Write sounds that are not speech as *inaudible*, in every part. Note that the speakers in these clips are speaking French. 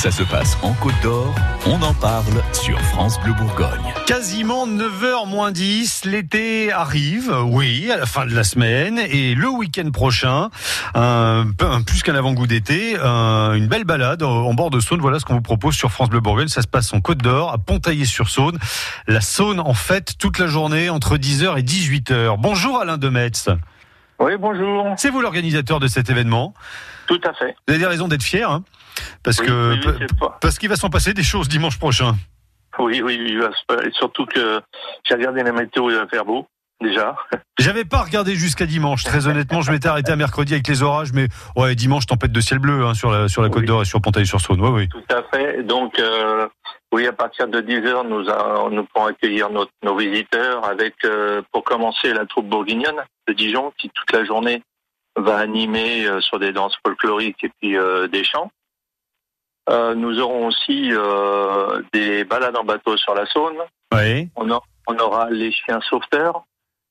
Ça se passe en Côte d'Or, on en parle sur France Bleu Bourgogne. Quasiment 9h moins 10, l'été arrive, oui, à la fin de la semaine, et le week-end prochain, un, plus qu'un avant-goût d'été, un- une belle balade en bord de Saône, voilà ce qu'on vous propose sur France Bleu Bourgogne, ça se passe en Côte d'Or, à Pontaillé-sur-Saône, la Saône en fête toute la journée entre 10h et 18h. Bonjour Alain Demetz, Oui, bonjour. c'est vous l'organisateur de cet événement, Tout à fait. vous avez des raisons d'être fier, hein parce Oui, que... oui, Parce qu'il va s'en passer des choses dimanche prochain. oui, oui, oui, oui, et surtout que j'ai regardé la météo, il va faire beau, déjà. *laughs* J'avais pas regardé jusqu'à dimanche. Très honnêtement, je m'étais arrêté à mercredi avec les orages, mais ouais, dimanche tempête de ciel bleu hein, sur la sur la Côte Oui. d'Or et sur Pontaillé-sur-Saône. Ouais, oui. Tout à fait. Donc, euh, oui, à partir de 10 heures, nous, a- nous pourrons accueillir nos, nos visiteurs avec, euh, pour commencer, la troupe bourguignonne de Dijon, qui toute la journée va animer euh, sur des danses folkloriques et puis euh, des chants. Euh, nous aurons aussi euh, des balades en bateau sur la Saône. Ouais. On, a- on aura les chiens sauveteurs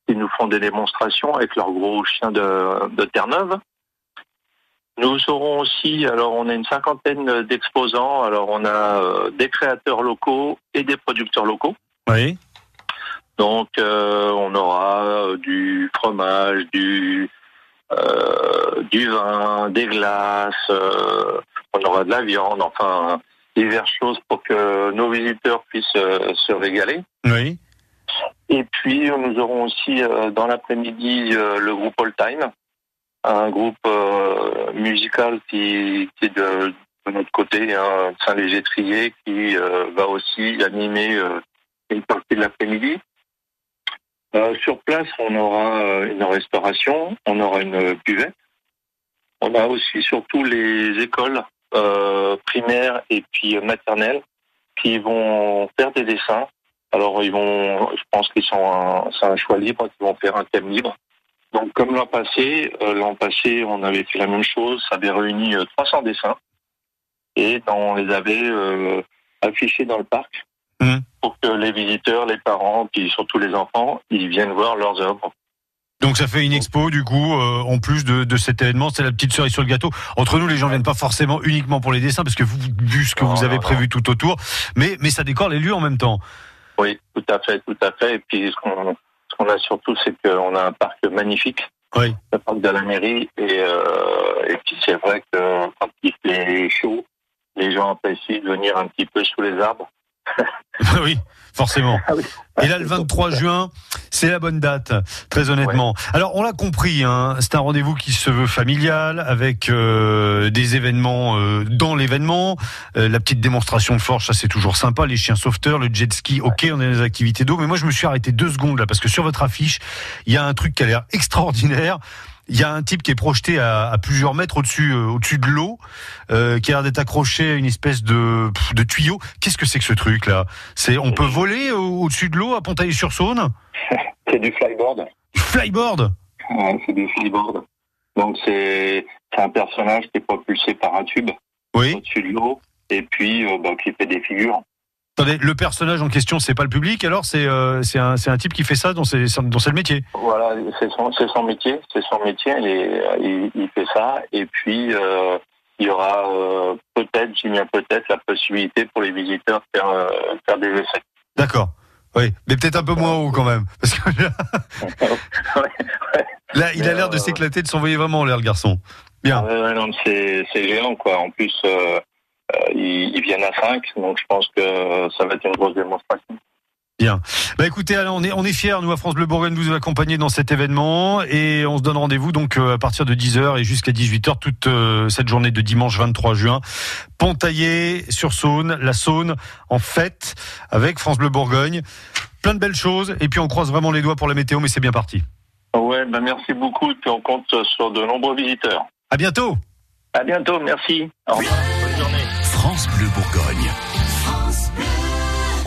qui nous font des démonstrations avec leurs gros chiens de, de Terre-Neuve. Nous aurons aussi, alors on a une cinquantaine d'exposants. Alors on a euh, des créateurs locaux et des producteurs locaux. Ouais. Donc euh, on aura euh, du fromage, du euh, du vin, des glaces, euh, on aura de la viande, enfin diverses choses pour que nos visiteurs puissent euh, se régaler. Oui. Et puis, nous aurons aussi euh, dans l'après-midi euh, le groupe All Time, un groupe euh, musical qui, est de, notre côté, hein, Saint-Léger-Trier, qui euh, va aussi animer euh, une partie de l'après-midi. Sur place, on aura une restauration, on aura une buvette. On a aussi surtout les écoles primaires et puis maternelles qui vont faire des dessins alors ils vont, je pense qu'ils sont, c'est un choix libre, qu'ils vont faire un thème libre. Donc comme l'an passé, euh, l'an passé on avait fait la même chose, ça avait réuni euh, 300 dessins et on les avait euh, affichés dans le parc Mhm. pour que les visiteurs, les parents, puis surtout les enfants, ils viennent voir leurs œuvres. Donc ça fait une expo du coup euh, en plus de, de cet événement, c'est la petite cerise sur le gâteau. Entre nous, les gens viennent pas forcément uniquement pour les dessins parce que vous vu ce que Non, vous avez non, prévu tout autour, mais mais ça décore les lieux en même temps. Oui, tout à fait, tout à fait. Et puis ce qu'on, qu'on a surtout, c'est qu'on a un parc magnifique. Oui. le parc de la mairie et, euh, et puis c'est vrai que quand il fait chaud, les gens apprécient de venir un petit peu sous les arbres. *laughs* oui, forcément. Ah oui. *laughs* Et là, le 23 juin, c'est la bonne date, très honnêtement. Alors, on l'a compris, hein, c'est un rendez-vous qui se veut familial, avec euh, des événements euh, dans l'événement, Euh, la petite démonstration de forge, ça c'est toujours sympa, les chiens sauveteurs, le jet ski, ok, on est dans les activités d'eau, mais moi je me suis arrêté deux secondes là, parce que sur votre affiche, il y a un truc qui a l'air *laughs* extraordinaire. Il y a un type qui est projeté à, à plusieurs mètres au-dessus, euh, au-dessus de l'eau, euh, qui a l'air d'être accroché à une espèce de, de tuyau. Qu'est-ce que c'est que ce truc-là C'est, on peut voler au- au-dessus de l'eau à Pontaillé-sur-Saône *laughs* C'est du flyboard. Du flyboard Ouais, c'est du flyboard. Donc c'est, un personnage qui est propulsé par un tube Oui. au-dessus de l'eau et puis euh, bah, qui fait des figures. Attendez, le personnage en question, c'est pas le public, alors c'est euh, un, un type qui fait ça dans c'est le métier. Voilà, c'est son, son métier, c'est son métier. Il, est- il, il fait ça et puis euh, il y aura euh, peut-être, j'y peut-être, la possibilité pour les visiteurs de faire, faire des essais. D'accord. Oui, mais peut-être un peu moins haut quand même, parce que là, *laughs* là, il a l'air de euh, s'éclater, de s'envoyer vraiment en l'air, le garçon. Bien. Non, c'est c'est géant quoi. En plus, euh, euh, ils, ils viennent à 5, donc je pense que ça va être une grosse démonstration. Bah écoutez, Alain, on est, on est fiers, nous, à France Bleu Bourgogne, de vous accompagner dans cet événement et on se donne rendez-vous donc euh, à partir de 10h et jusqu'à 18h toute euh, cette journée de dimanche 23 juin. Pontaillé sur Saône, la Saône en fête avec France Bleu Bourgogne. Plein de belles choses et puis on croise vraiment les doigts pour la météo, mais c'est bien parti. Ouais, ben merci beaucoup. Puis on compte sur de nombreux visiteurs. À bientôt! À bientôt, merci. Au revoir. Bonne journée. France Bleu Bourgogne.